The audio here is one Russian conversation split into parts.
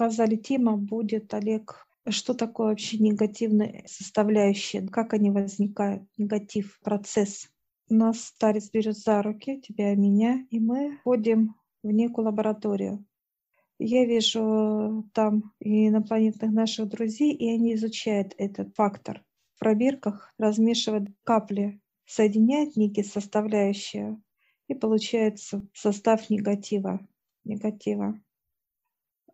мне показали, тема будет, Олег, что такое вообще негативные составляющие, как они возникают, негатив, процесс. Нас старец берет за руки, тебя и меня, и мы ходим в некую лабораторию. Я вижу там и инопланетных наших друзей, и они изучают этот фактор. В пробирках размешивают капли, соединяют некие составляющие, и получается состав негатива. негатива.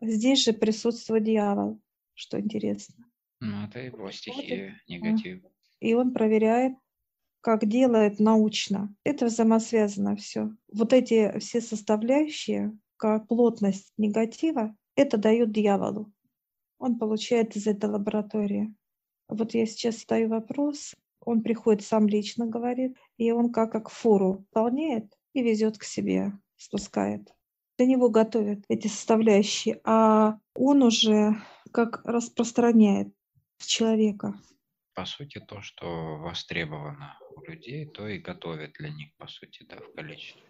Здесь же присутствует дьявол, что интересно. Ну, это его стихия, негатив. И он проверяет, как делает научно. Это взаимосвязано все. Вот эти все составляющие как плотность негатива, это дает дьяволу. Он получает из этой лаборатории. Вот я сейчас задаю вопрос, он приходит сам лично, говорит, и он как, как фуру выполняет и везет к себе, спускает. Для него готовят эти составляющие, а он уже как распространяет человека. По сути, то, что востребовано у людей, то и готовят для них, по сути, да, в количестве.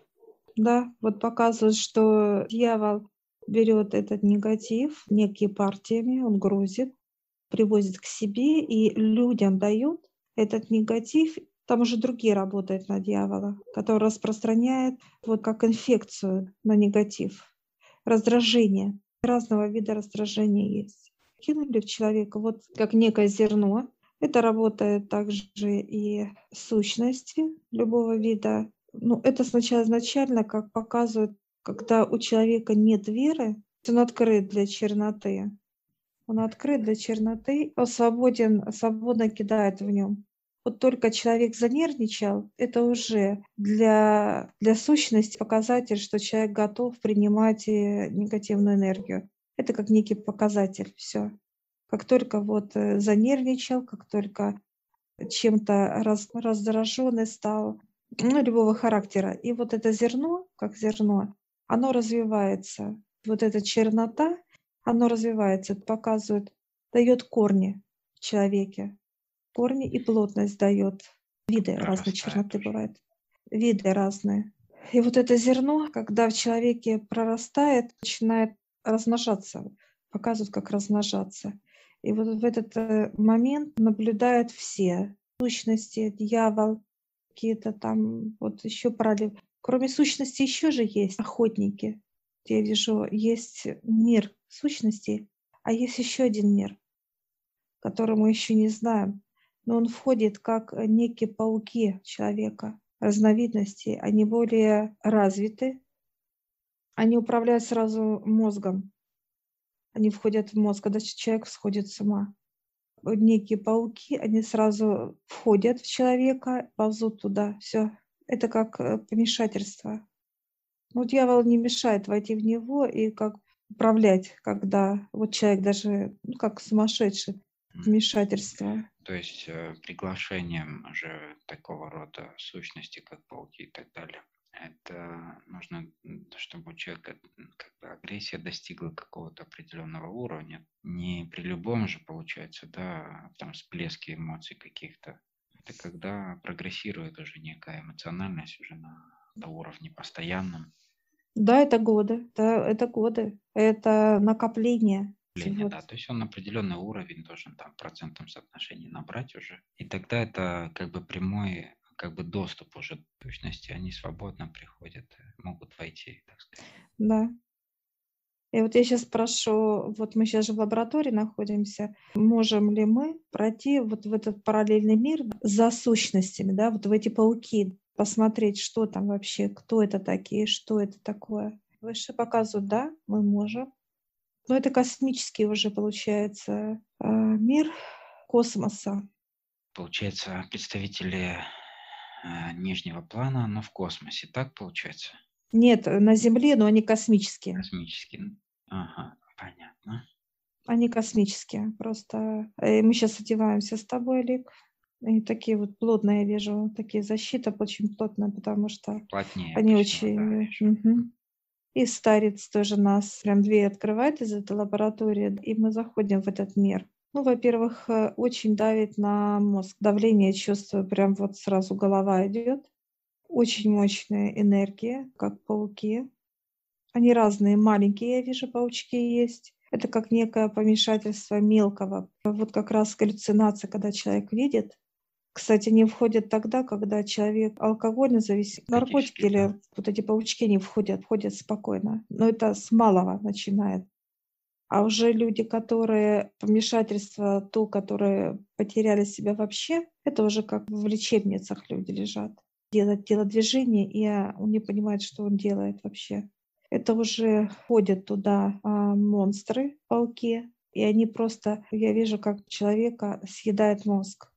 Да, вот показывает, что дьявол берет этот негатив некие партиями, он грузит, привозит к себе и людям дает этот негатив. Там уже другие работают на дьявола, который распространяет вот как инфекцию на негатив, раздражение. Разного вида раздражения есть. Кинули в человека вот как некое зерно. Это работает также и сущности любого вида ну, это сначала изначально, как показывают, когда у человека нет веры, он открыт для черноты. Он открыт для черноты, он свободен, свободно кидает в нем. Вот только человек занервничал, это уже для, для сущности показатель, что человек готов принимать э, негативную энергию. Это как некий показатель, все. Как только вот э, занервничал, как только чем-то раз, раздраженный стал, ну, любого характера. И вот это зерно, как зерно, оно развивается. Вот эта чернота, оно развивается, показывает, дает корни человеке. Корни и плотность дает. Виды разные черноты бывают. Виды разные. И вот это зерно, когда в человеке прорастает, начинает размножаться, показывает, как размножаться. И вот в этот э, момент наблюдают все сущности, дьявол, какие-то там вот еще параллели. Кроме сущности еще же есть охотники. Я вижу, есть мир сущностей, а есть еще один мир, который мы еще не знаем. Но он входит как некие пауки человека, разновидности. Они более развиты. Они управляют сразу мозгом. Они входят в мозг, когда человек сходит с ума некие пауки, они сразу входят в человека, ползут туда. Все. Это как э, помешательство. Но дьявол не мешает войти в него и как управлять, когда вот человек даже, ну, как сумасшедший, вмешательство. То есть э, приглашением же такого рода сущности, как пауки и так далее, это нужно, чтобы у человека как бы агрессия достигла какого-то определенного уровня. Не при любом же, получается, да, там всплеске эмоций каких-то. Это когда прогрессирует уже некая эмоциональность уже на, на уровне постоянном. Да, это годы, это, это годы, это накопление. Вот. Да, то есть он определенный уровень должен там в процентном соотношении набрать уже. И тогда это как бы прямой как бы доступ уже к сущности, они свободно приходят, э, могут войти, так сказать. Да. И вот я сейчас спрошу, вот мы сейчас же в лаборатории находимся, можем ли мы пройти вот в этот параллельный мир за сущностями, да, вот в эти пауки, посмотреть, что там вообще, кто это такие, что это такое. Выше показывают, да, мы можем. Но это космический уже получается э, мир космоса. Получается, представители Э, нижнего плана, но в космосе. Так получается? Нет, на Земле, но они космические. Космические. Ага, понятно. Они космические. Просто э, мы сейчас одеваемся с тобой, Олег. И такие вот плотные, я вижу, такие защита очень плотная, потому что Плотнее, они обычно, очень... Да, угу. И старец тоже нас прям дверь открывает из этой лаборатории, и мы заходим в этот мир. Ну, во-первых, э, очень давит на мозг. Давление чувствую, прям вот сразу голова идет. Очень мощная энергия, как пауки. Они разные, маленькие, я вижу, паучки есть. Это как некое помешательство мелкого. Вот как раз галлюцинация, когда человек видит, кстати, не входит тогда, когда человек алкогольно зависим, наркотики или вот эти паучки не входят, входят спокойно. Но это с малого начинает. А уже люди, которые помешательство, то, которые потеряли себя вообще, это уже как в лечебницах люди лежат. Делать телодвижение, и он не понимает, что он делает вообще. Это уже ходят туда а, монстры, пауки, и они просто, я вижу, как человека съедает мозг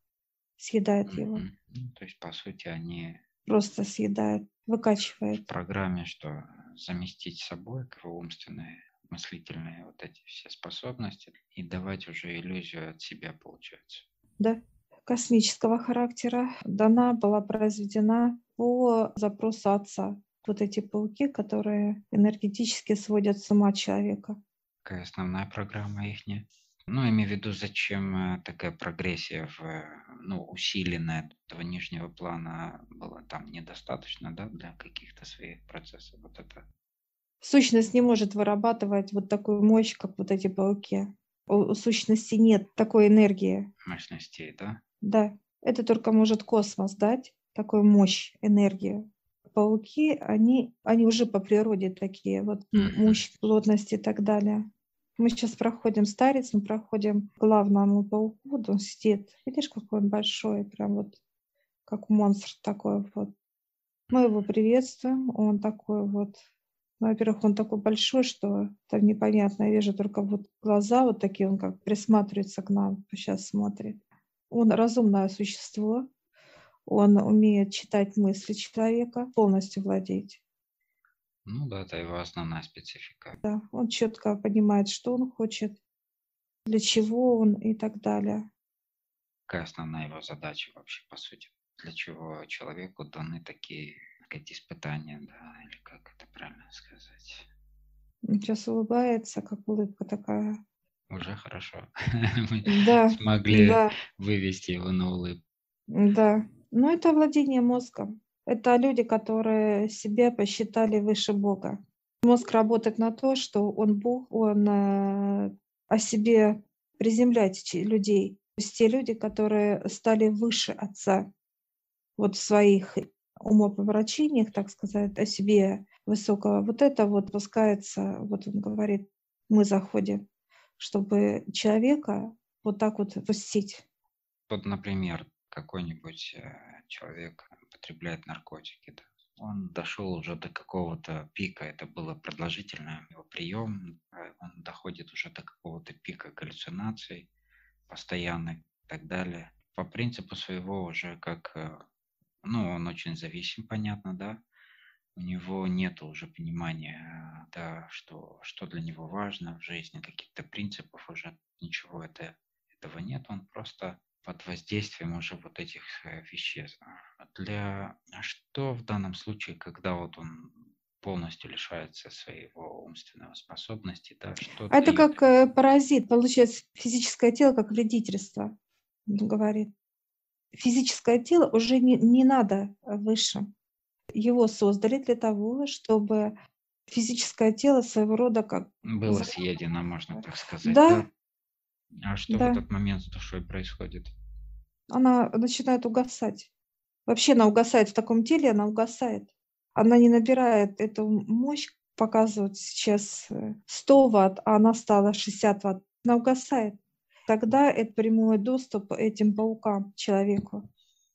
съедает его. Ну, то есть, по сути, они просто съедает, выкачивает. В программе, что заместить собой умственные, мыслительные вот эти все способности и давать уже иллюзию от себя, получается. Да, космического характера дана была произведена по запросу отца. Вот эти пауки, которые энергетически сводят с ума человека. Какая основная программа их? Ну, имею в виду, зачем э, такая прогрессия в, э, ну, усиленная этого нижнего плана была там недостаточно, да, для каких-то своих процессов. Вот это. Сущность не может вырабатывать вот такую мощь, как вот эти пауки. У сущности нет такой энергии. Мощностей, да? Да. Это только может космос дать, такую мощь, энергию. Пауки, они, они уже по природе такие, вот мощь, плотность и так далее. Мы сейчас проходим старец, мы проходим главному пауку, он сидит. Видишь, какой он большой, прям вот как монстр такой вот. Мы его приветствуем, он такой вот, ну, во-первых, он такой большой, что там непонятно, я вижу только вот глаза вот такие, он как присматривается к нам, сейчас смотрит. Он разумное существо, он умеет читать мысли человека, полностью владеть. Ну да, это его основная специфика. Да, он четко понимает, что он хочет, для чего он и так далее. Какая основная его задача вообще, по сути? Для чего человеку даны такие сказать, испытания, да, или как это правильно сказать? Сейчас улыбается, как улыбка такая. Уже хорошо. Мы да, смогли да. вывести его на улыбку. Да. Ну, это владение мозгом. Это люди, которые себя посчитали выше Бога. Мозг работает на то, что он Бог, он э, о себе приземляет людей. То есть те люди, которые стали выше Отца, вот в своих умопомрачениях, так сказать, о себе высокого, вот это вот пускается, вот он говорит, мы заходим, чтобы человека вот так вот пустить. Вот, например, какой-нибудь э, человек употребляет наркотики. Да. Он дошел уже до какого-то пика, это было продолжительный его прием, он доходит уже до какого-то пика галлюцинаций постоянных и так далее. По принципу своего уже как, э, ну, он очень зависим, понятно, да, у него нет уже понимания, да, что, что для него важно в жизни, каких-то принципов уже ничего это, этого нет, он просто под воздействием уже вот этих веществ. Для что в данном случае, когда вот он полностью лишается своего умственного способности, да, что а это как э, паразит, получается физическое тело как вредительство, говорит. Физическое тело уже не, не надо выше. Его создали для того, чтобы физическое тело своего рода как... Было съедено, можно так сказать. Да, да? А что да. в этот момент с душой происходит? Она начинает угасать. Вообще она угасает в таком теле, она угасает. Она не набирает эту мощь, показывают сейчас 100 э, ватт, а она стала 60 ватт. Она угасает. Тогда это прямой доступ этим паукам человеку.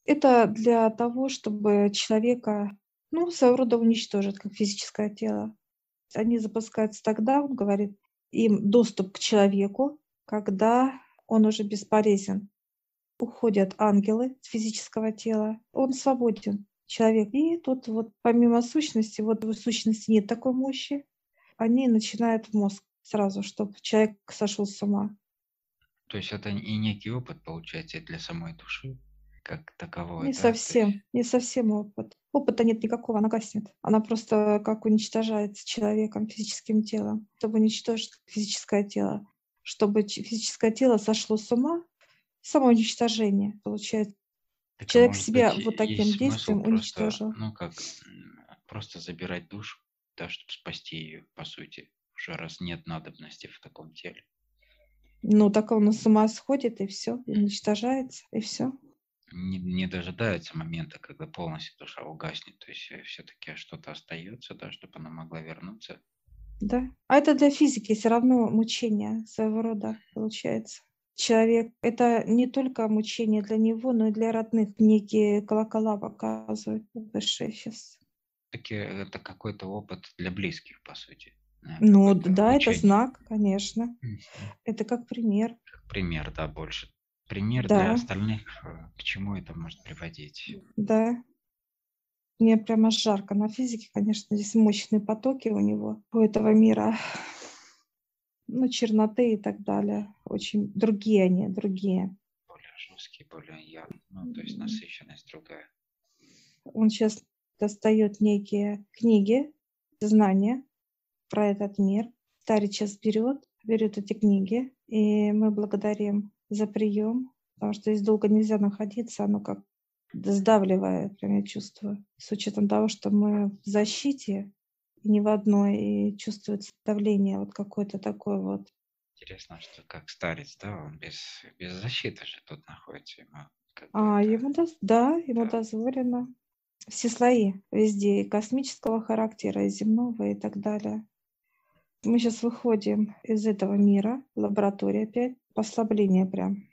Это для того, чтобы человека, ну, своего рода уничтожить, как физическое тело. Они запускаются тогда, он говорит, им доступ к человеку, когда он уже бесполезен. Уходят ангелы с физического тела, он свободен, человек. И тут вот помимо сущности, вот в сущности нет такой мощи, они начинают мозг сразу, чтобы человек сошел с ума. То есть это и некий опыт, получается, для самой души, как таковой. Не да? совсем, есть... не совсем опыт. Опыта нет никакого, она гаснет. Она просто как уничтожается человеком, физическим телом, чтобы уничтожить физическое тело чтобы физическое тело сошло с ума, самоуничтожение получается. Так, Человек себя быть, вот таким действием просто, уничтожил. Ну как, просто забирать душу, да, чтобы спасти ее, по сути, уже раз нет надобности в таком теле. Ну, так он с ума сходит, и все, уничтожается, и все. Не, не дожидается момента, когда полностью душа угаснет. То есть все-таки что-то остается, да, чтобы она могла вернуться. Да. А это для физики все равно мучение своего рода получается. Человек – это не только мучение для него, но и для родных. Некие колокола показывают высшие сейчас. Таки это какой-то опыт для близких, по сути. Ну да, это знак, конечно. Это как пример. Как пример, да, больше. Пример для остальных, э, к чему это может приводить. Да. Мне прямо жарко на физике, конечно, здесь мощные потоки у него, у этого мира. Ну, черноты и так далее. Очень другие они, другие. Более жесткие, более явные, ну, то есть насыщенность другая. Он сейчас достает некие книги, знания про этот мир. Старец сейчас берет, берет эти книги, и мы благодарим за прием, потому что здесь долго нельзя находиться, оно как сдавливает, прям я чувствую. С учетом того, что мы в защите, ни в одной, и чувствуется давление вот какое-то такое вот. Интересно, что как старец, да, он без, без защиты же тут находится. Ему а, ему, да, да, ему да. дозволено. Все слои везде, и космического характера, и земного, и так далее. Мы сейчас выходим из этого мира, лаборатория опять, послабление прям.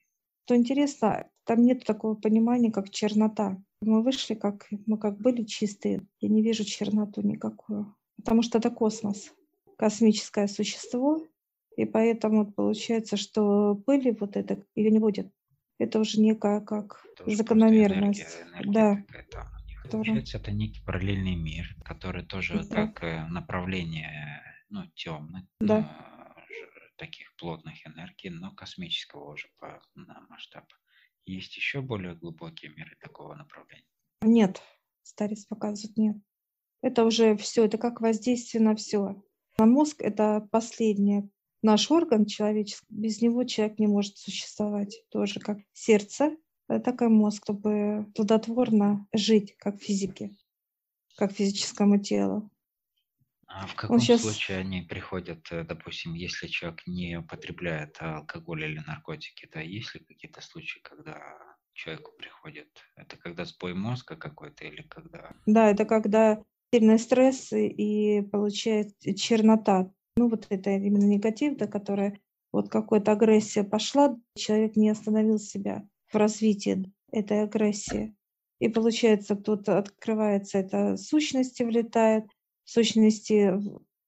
Что интересно, там нет такого понимания, как чернота. Мы вышли, как мы как были чистые. Я не вижу черноту никакую. Потому что это космос, космическое существо. И поэтому получается, что пыли вот это ее не будет. Это уже некая как это закономерность. Энергия, энергия да. Получается, это некий параллельный мир, который тоже да. как э, направление ну, темных, да. Э, таких плотных энергий, но космического уже по на масштаб. Есть еще более глубокие миры такого направления? Нет, старец показывает нет. Это уже все, это как воздействие на все. А мозг – это последнее. Наш орган человеческий, без него человек не может существовать. Тоже как сердце, это как мозг, чтобы плодотворно жить, как физике, как физическому телу. А в каком сейчас... случае они приходят, э, допустим, если человек не употребляет алкоголь или наркотики, то есть ли какие-то случаи, когда человеку приходит? Это когда сбой мозга какой-то или когда? Да, это когда сильный стресс и получает чернота. Ну вот это именно негатив, да, которая вот какая-то агрессия пошла, человек не остановил себя в развитии этой агрессии. И получается, тут открывается эта сущность, влетает, сущности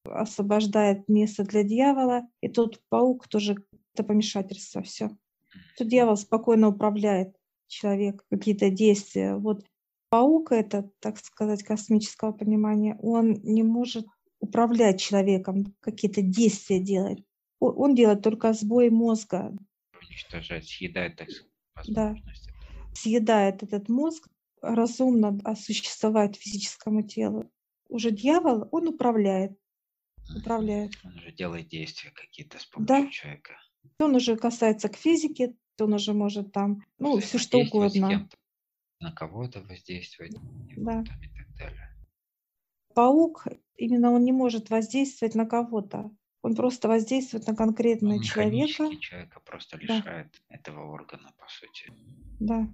освобождает место для дьявола, и тут паук тоже это помешательство, все. Тут дьявол спокойно управляет человек, какие-то действия. Вот паук это, так сказать, космического понимания, он не может управлять человеком, какие-то действия делать. Он делает только сбой мозга. Уничтожать, съедает, так сказать, Да. Съедает этот мозг, разумно осуществовать физическому телу уже дьявол, он управляет. Управляет. Он уже делает действия какие-то с помощью да. человека. Он уже касается к физике, он уже может там, ну, все что угодно. На кого-то воздействовать, да. и так далее. Паук, именно он не может воздействовать на кого-то. Он просто воздействует на конкретного он человека. человека просто лишает да. этого органа, по сути. Да.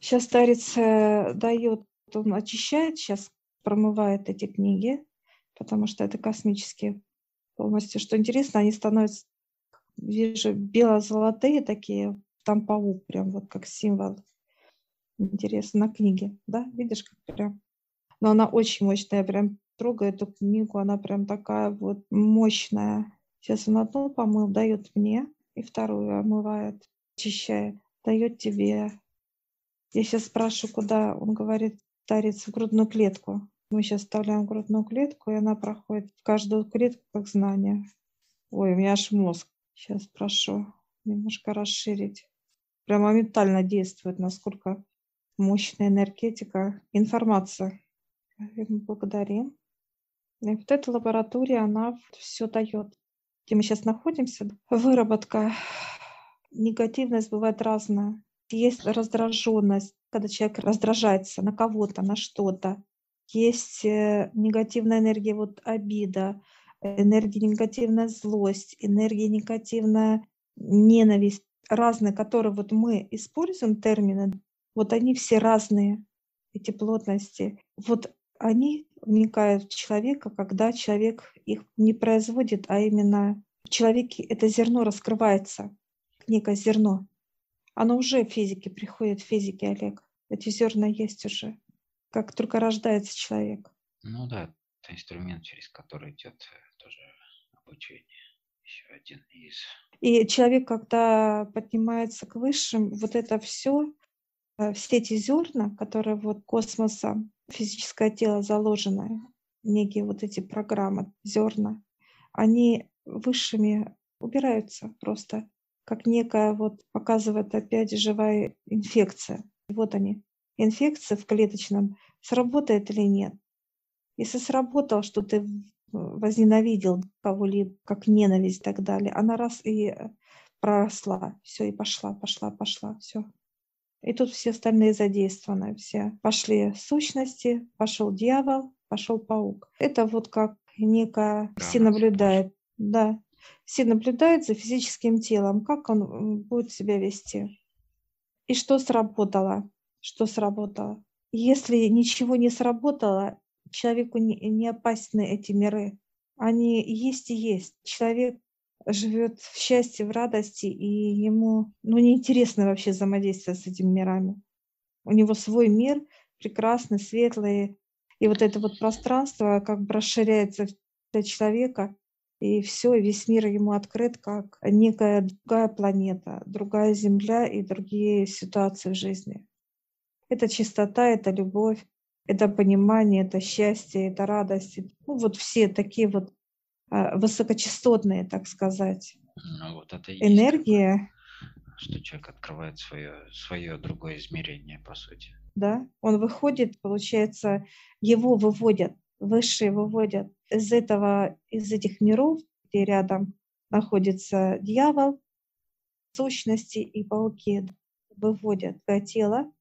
Сейчас старец э, дает, он очищает сейчас промывает эти книги, потому что это космические полностью. Что интересно, они становятся, вижу, бело-золотые такие, там паук прям вот как символ. Интересно, на книге, да? Видишь, как прям. Но она очень мощная, прям трогаю эту книгу, она прям такая вот мощная. Сейчас он одну помыл, дает мне, и вторую омывает, очищает, дает тебе. Я сейчас спрашиваю, куда, он говорит, старец в грудную клетку. Мы сейчас вставляем грудную клетку, и она проходит в каждую клетку как знание. Ой, у меня аж мозг. Сейчас прошу немножко расширить. Прям моментально действует, насколько мощная энергетика, информация. Мы благодарим. И вот эта лаборатория, она все дает. Где мы сейчас находимся, выработка, негативность бывает разная. Есть раздраженность, когда человек раздражается на кого-то, на что-то есть э, негативная энергия, вот обида, энергия негативная злость, энергия негативная ненависть, разные, которые вот мы используем термины, вот они все разные, эти плотности. Вот они вникают в человека, когда человек их не производит, а именно в человеке это зерно раскрывается, некое зерно. Оно уже в физике приходит, в физике, Олег. Эти зерна есть уже, как только рождается человек. Ну да, это инструмент, через который идет э, тоже обучение. Еще один из. И человек, когда поднимается к высшим, вот это все, э, все эти зерна, которые вот космоса, физическое тело заложенное, некие вот эти программы, зерна, они высшими убираются просто, как некая вот показывает опять живая инфекция. Вот они, инфекция в клеточном, сработает или нет. Если сработал, что ты возненавидел кого-либо, как ненависть и так далее, она раз и э, проросла, все, и пошла, пошла, пошла, все. И тут все остальные задействованы, все. Пошли сущности, пошел дьявол, пошел паук. Это вот как некая, все наблюдает, да, все наблюдают за физическим телом, как он будет себя вести. И что сработало? Что сработало? Если ничего не сработало, человеку не, не опасны эти миры. Они есть и есть. Человек живет в счастье, в радости, и ему ну, неинтересно вообще взаимодействовать с этими мирами. У него свой мир, прекрасный, светлый, и вот это вот пространство как бы расширяется для человека, и все, весь мир ему открыт как некая другая планета, другая Земля и другие ситуации в жизни. Это чистота, это любовь, это понимание, это счастье, это радость. Ну, вот все такие вот а, высокочастотные, так сказать, ну, вот это энергия. Что человек открывает свое, свое другое измерение, по сути. Да, он выходит, получается, его выводят, высшие выводят из этого, из этих миров, где рядом находится дьявол, сущности и пауки, выводят тело,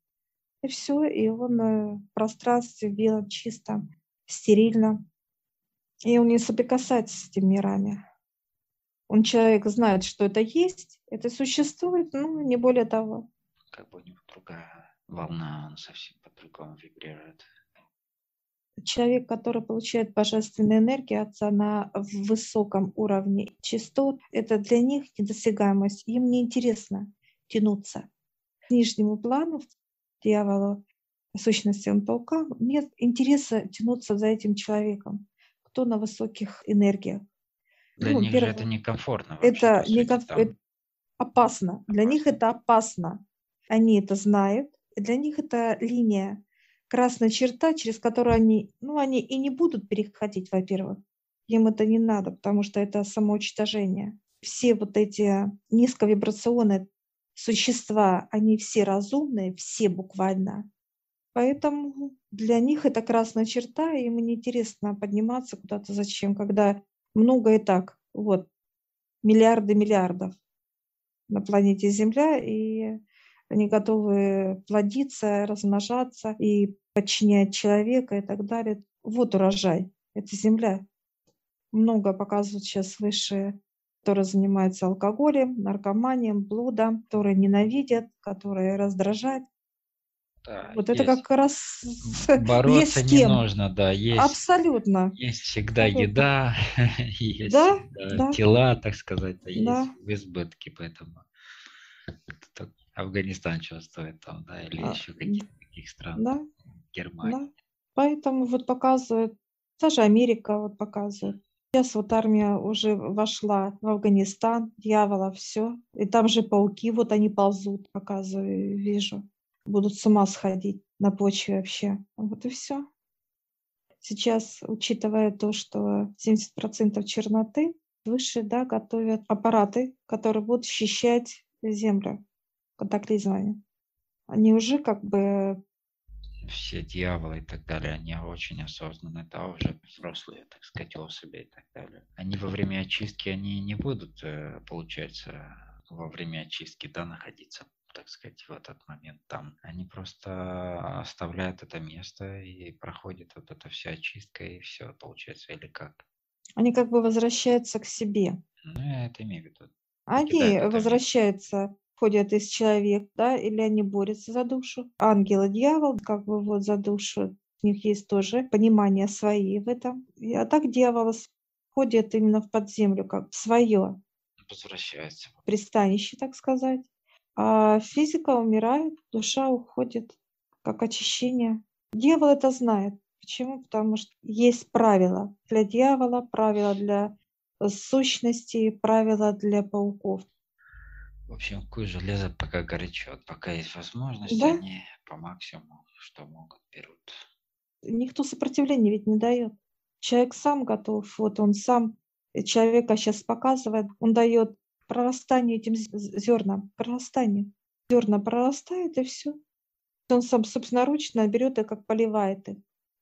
и все, и он э, в пространстве белом, чистом, стерильном. И он не соприкасается с этими мирами. Он человек знает, что это есть, это существует, ну, не более того. Как бы у него другая волна, он совсем по-другому вибрирует. Человек, который получает божественную энергию Отца на высоком уровне частот, это для них недосягаемость. Им неинтересно тянуться к нижнему плану, дьявола, сущностям паука, нет интереса тянуться за этим человеком, кто на высоких энергиях. Для ну, них первое, же это некомфортно. Вообще, это, некомф... это опасно. опасно. Для них это опасно. Они это знают. Для них это линия, красная черта, через которую они, ну, они и не будут переходить, во-первых. Им это не надо, потому что это самоуничтожение. Все вот эти низковибрационные существа, они все разумные, все буквально. Поэтому для них это красная черта, и им неинтересно подниматься куда-то зачем, когда много и так, вот, миллиарды миллиардов на планете Земля, и они готовы плодиться, размножаться и подчинять человека и так далее. Вот урожай, это Земля. Много показывают сейчас высшие которые занимаются алкоголем, наркоманием, блудом, которые ненавидят, которые раздражают. Да, вот есть. это как раз бороться есть не нужно, да, есть абсолютно есть всегда еда, есть да? Да. тела, так сказать, да, да. есть в избытке, поэтому Афганистан чувствует там, да, или а, еще каких-то таких стран, да. Германия. Да. Поэтому вот показывают, даже Америка вот показывает, Сейчас вот армия уже вошла в Афганистан, дьявола, все. И там же пауки, вот они ползут, показываю, вижу. Будут с ума сходить на почве вообще. Вот и все. Сейчас, учитывая то, что 70% черноты, выше, да, готовят аппараты, которые будут защищать Землю катаклизмами. Они уже как бы все дьяволы и так далее, они очень осознанные, да, уже взрослые, так сказать, особи и так далее. Они во время очистки, они не будут, э, получается, во время очистки, да, находиться так сказать, в этот момент там. Они просто оставляют это место и проходит вот эта вся очистка и все, получается, или как? Они как бы возвращаются к себе. Ну, я это имею в виду. Они возвращаются, ходят из человека, да, или они борются за душу. Ангел и дьявол, как бы вот за душу, у них есть тоже понимание свои в этом. А так дьявол ходит именно в подземлю, как в свое Возвращается. пристанище, так сказать. А физика умирает, душа уходит, как очищение. Дьявол это знает. Почему? Потому что есть правила для дьявола, правила для сущностей, правила для пауков. В общем, куй железо пока горячо, пока есть возможность, Да. они по максимуму, что могут, берут. Никто сопротивления ведь не дает. Человек сам готов, вот он сам э, человека сейчас показывает, он дает прорастание этим зернам, прорастание. Зерна прорастает и все. Он сам собственноручно берет и как поливает их,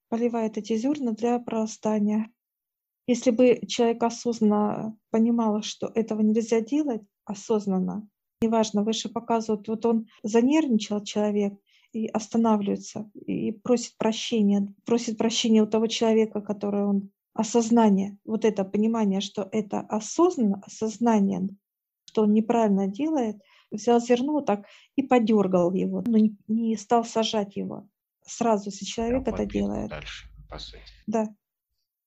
поливает эти зерна для прорастания. Если бы человек осознанно понимал, что этого нельзя делать, осознанно, неважно, выше показывают, вот он занервничал человек и останавливается, и просит прощения, просит прощения у того человека, который он осознание, вот это понимание, что это осознанно, осознание, что он неправильно делает, взял зерно вот так и подергал его, но не, не стал сажать его. Сразу, если человек Прям это делает. Дальше, по сути. Да.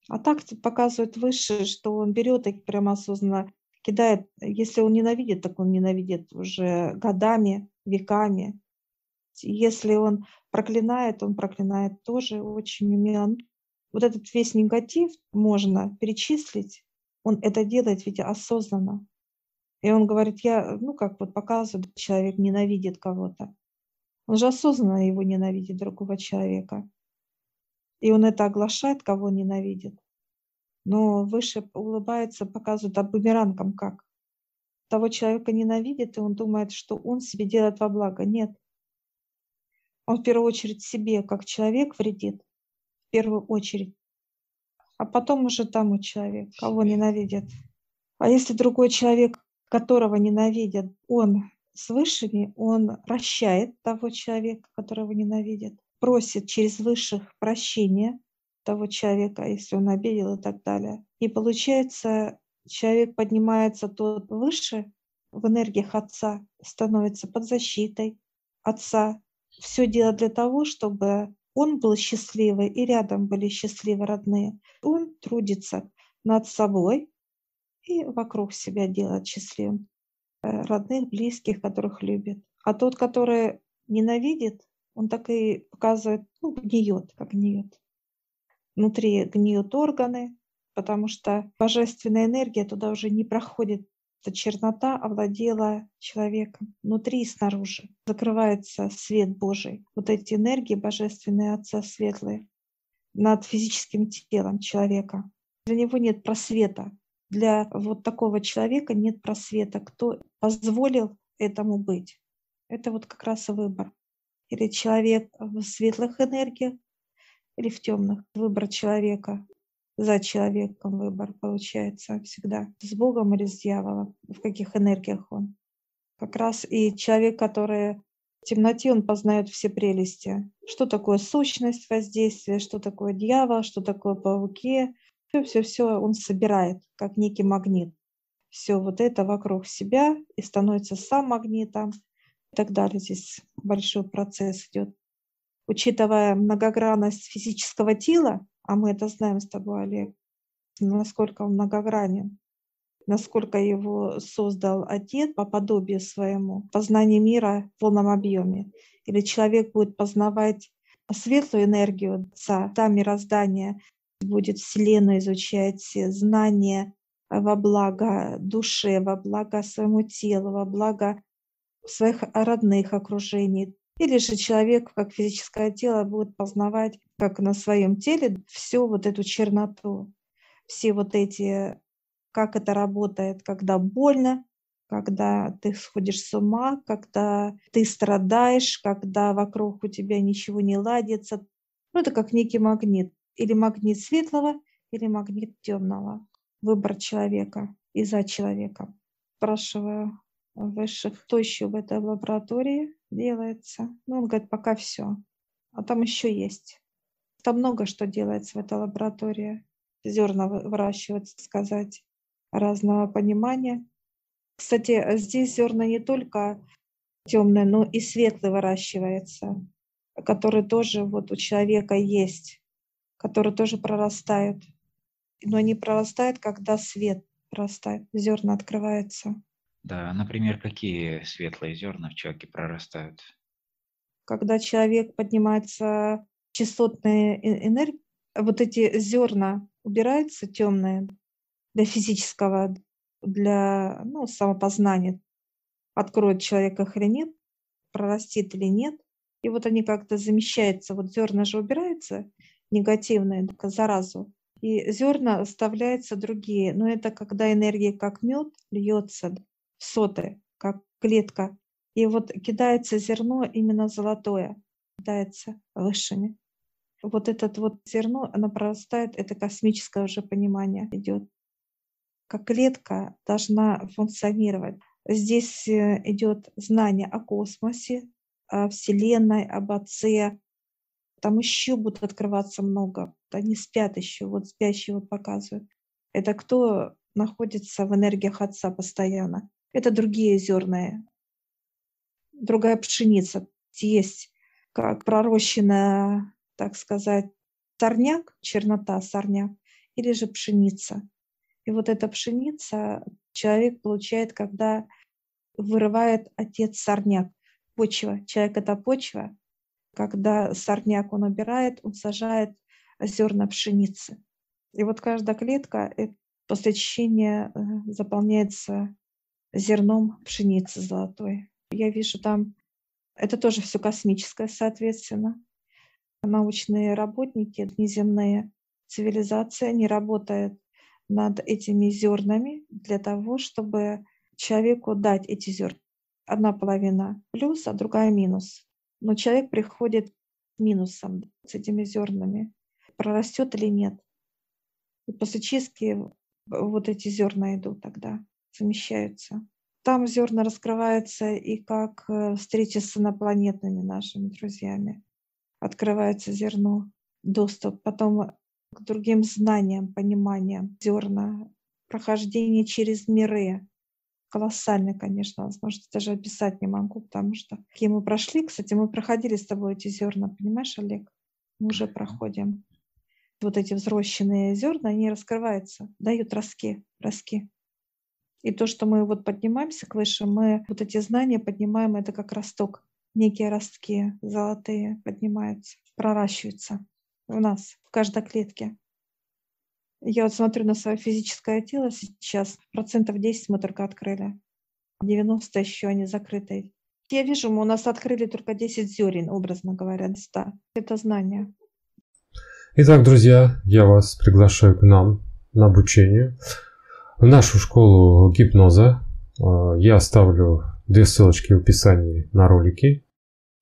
А так показывает выше, что он берет и прямо осознанно кидает. Если он ненавидит, так он ненавидит уже годами, веками. Если он проклинает, он проклинает тоже очень умело. Вот этот весь негатив можно перечислить. Он это делает ведь осознанно. И он говорит, я, ну как вот показывает, человек ненавидит кого-то. Он же осознанно его ненавидит, другого человека. И он это оглашает, кого ненавидит. Но выше улыбается, показывает а бумерангом как. Того человека ненавидит, и он думает, что он себе делает во благо. Нет. Он в первую очередь себе, как человек, вредит. В первую очередь. А потом уже тому человек, кого ненавидит. А если другой человек, которого ненавидят, он с высшими, он прощает того человека, которого ненавидит, просит через высших прощения того человека, если он обидел и так далее. И получается, человек поднимается тот выше в энергиях Отца, становится под защитой Отца. Все дело для того, чтобы он был счастливый и рядом были счастливы родные. Он трудится над собой и вокруг себя делает счастливым э, родных, близких, которых любит. А тот, который ненавидит, он так и показывает, ну, гниет, как гниет. Внутри гниют органы, потому что божественная энергия туда уже не проходит. Эта чернота овладела человеком внутри и снаружи. Закрывается свет Божий. Вот эти энергии божественные Отца светлые над физическим телом человека. Для него нет просвета. Для вот такого человека нет просвета. Кто позволил этому быть? Это вот как раз и выбор. Или человек в светлых энергиях, или в темных. Выбор человека. За человеком выбор получается всегда. С Богом или с дьяволом. В каких энергиях он. Как раз и человек, который в темноте, он познает все прелести. Что такое сущность воздействия, что такое дьявол, что такое пауки. Все-все-все он собирает, как некий магнит. Все вот это вокруг себя и становится сам магнитом и так далее. Здесь большой процесс идет учитывая многогранность физического тела, а мы это знаем с тобой, Олег, насколько он многогранен, насколько его создал Отец по подобию своему, познание мира в полном объеме. Или человек будет познавать светлую энергию Отца, та мироздание, будет Вселенную изучать, знания во благо душе, во благо своему телу, во благо своих родных окружений, или же человек, как физическое тело, будет познавать, как на своем теле, всю вот эту черноту, все вот эти, как это работает, когда больно, когда ты сходишь с ума, когда ты страдаешь, когда вокруг у тебя ничего не ладится. Ну, это как некий магнит. Или магнит светлого, или магнит темного. Выбор человека и за человеком. Спрашиваю высших, кто еще в этой лаборатории делается. Ну, он говорит, пока все. А там еще есть. Там много что делается в этой лаборатории. зерна выращивать, сказать, разного понимания. Кстати, здесь зерна не только темные, но и светлый выращивается, который тоже вот у человека есть, который тоже прорастают. Но они прорастают, когда свет прорастает, зерна открываются. Да, например, какие светлые зерна в человеке прорастают? Когда человек поднимается частотные энергии, вот эти зерна убираются темные для физического, для ну, самопознания, откроет человек их или нет, прорастит или нет. И вот они как-то замещаются, вот зерна же убираются, негативные, заразу, и зерна оставляются другие. Но это когда энергия как мед льется соты, как клетка. И вот кидается зерно именно золотое, кидается высшими. Вот это вот зерно, оно прорастает, это космическое уже понимание идет. Как клетка должна функционировать. Здесь э, идет знание о космосе, о Вселенной, об Отце. Там еще будет открываться много. Они спят еще, вот спящие вот показывают. Это кто находится в энергиях Отца постоянно. Это другие зерные, другая пшеница. Есть как пророщенная, так сказать, сорняк, чернота сорняк, или же пшеница. И вот эта пшеница человек получает, когда вырывает отец сорняк. Почва. Человек – это почва. Когда сорняк он убирает, он сажает зерна пшеницы. И вот каждая клетка после очищения э, заполняется зерном пшеницы золотой. Я вижу там, это тоже все космическое, соответственно. Научные работники, неземные цивилизации, они работают над этими зернами для того, чтобы человеку дать эти зерна. Одна половина плюс, а другая минус. Но человек приходит минусом с этими зернами. Прорастет или нет. И после чистки вот эти зерна идут тогда, замещаются. Там зерна раскрываются и как э, встреча с инопланетными нашими друзьями. Открывается зерно, доступ. Потом к другим знаниям, пониманиям зерна, прохождение через миры. Колоссально, конечно, возможно, даже описать не могу, потому что какие мы прошли. Кстати, мы проходили с тобой эти зерна, понимаешь, Олег? Мы уже проходим. Вот эти взрощенные зерна, они раскрываются, дают ростки, ростки. И то, что мы вот поднимаемся к выше, мы вот эти знания поднимаем, это как росток. Некие ростки золотые поднимаются, проращиваются у нас в каждой клетке. Я вот смотрю на свое физическое тело сейчас, процентов 10 мы только открыли, 90 еще они закрыты. Я вижу, мы у нас открыли только 10 зерен, образно говоря, 100. Это знание. Итак, друзья, я вас приглашаю к нам на обучение в нашу школу гипноза. А, я оставлю две ссылочки в описании на ролики,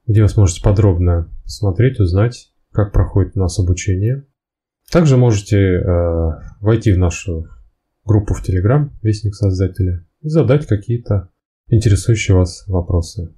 где вы сможете подробно смотреть, узнать, как проходит у нас обучение. Также можете э, войти в нашу группу в Telegram, Вестник Создателя, и задать какие-то интересующие вас вопросы.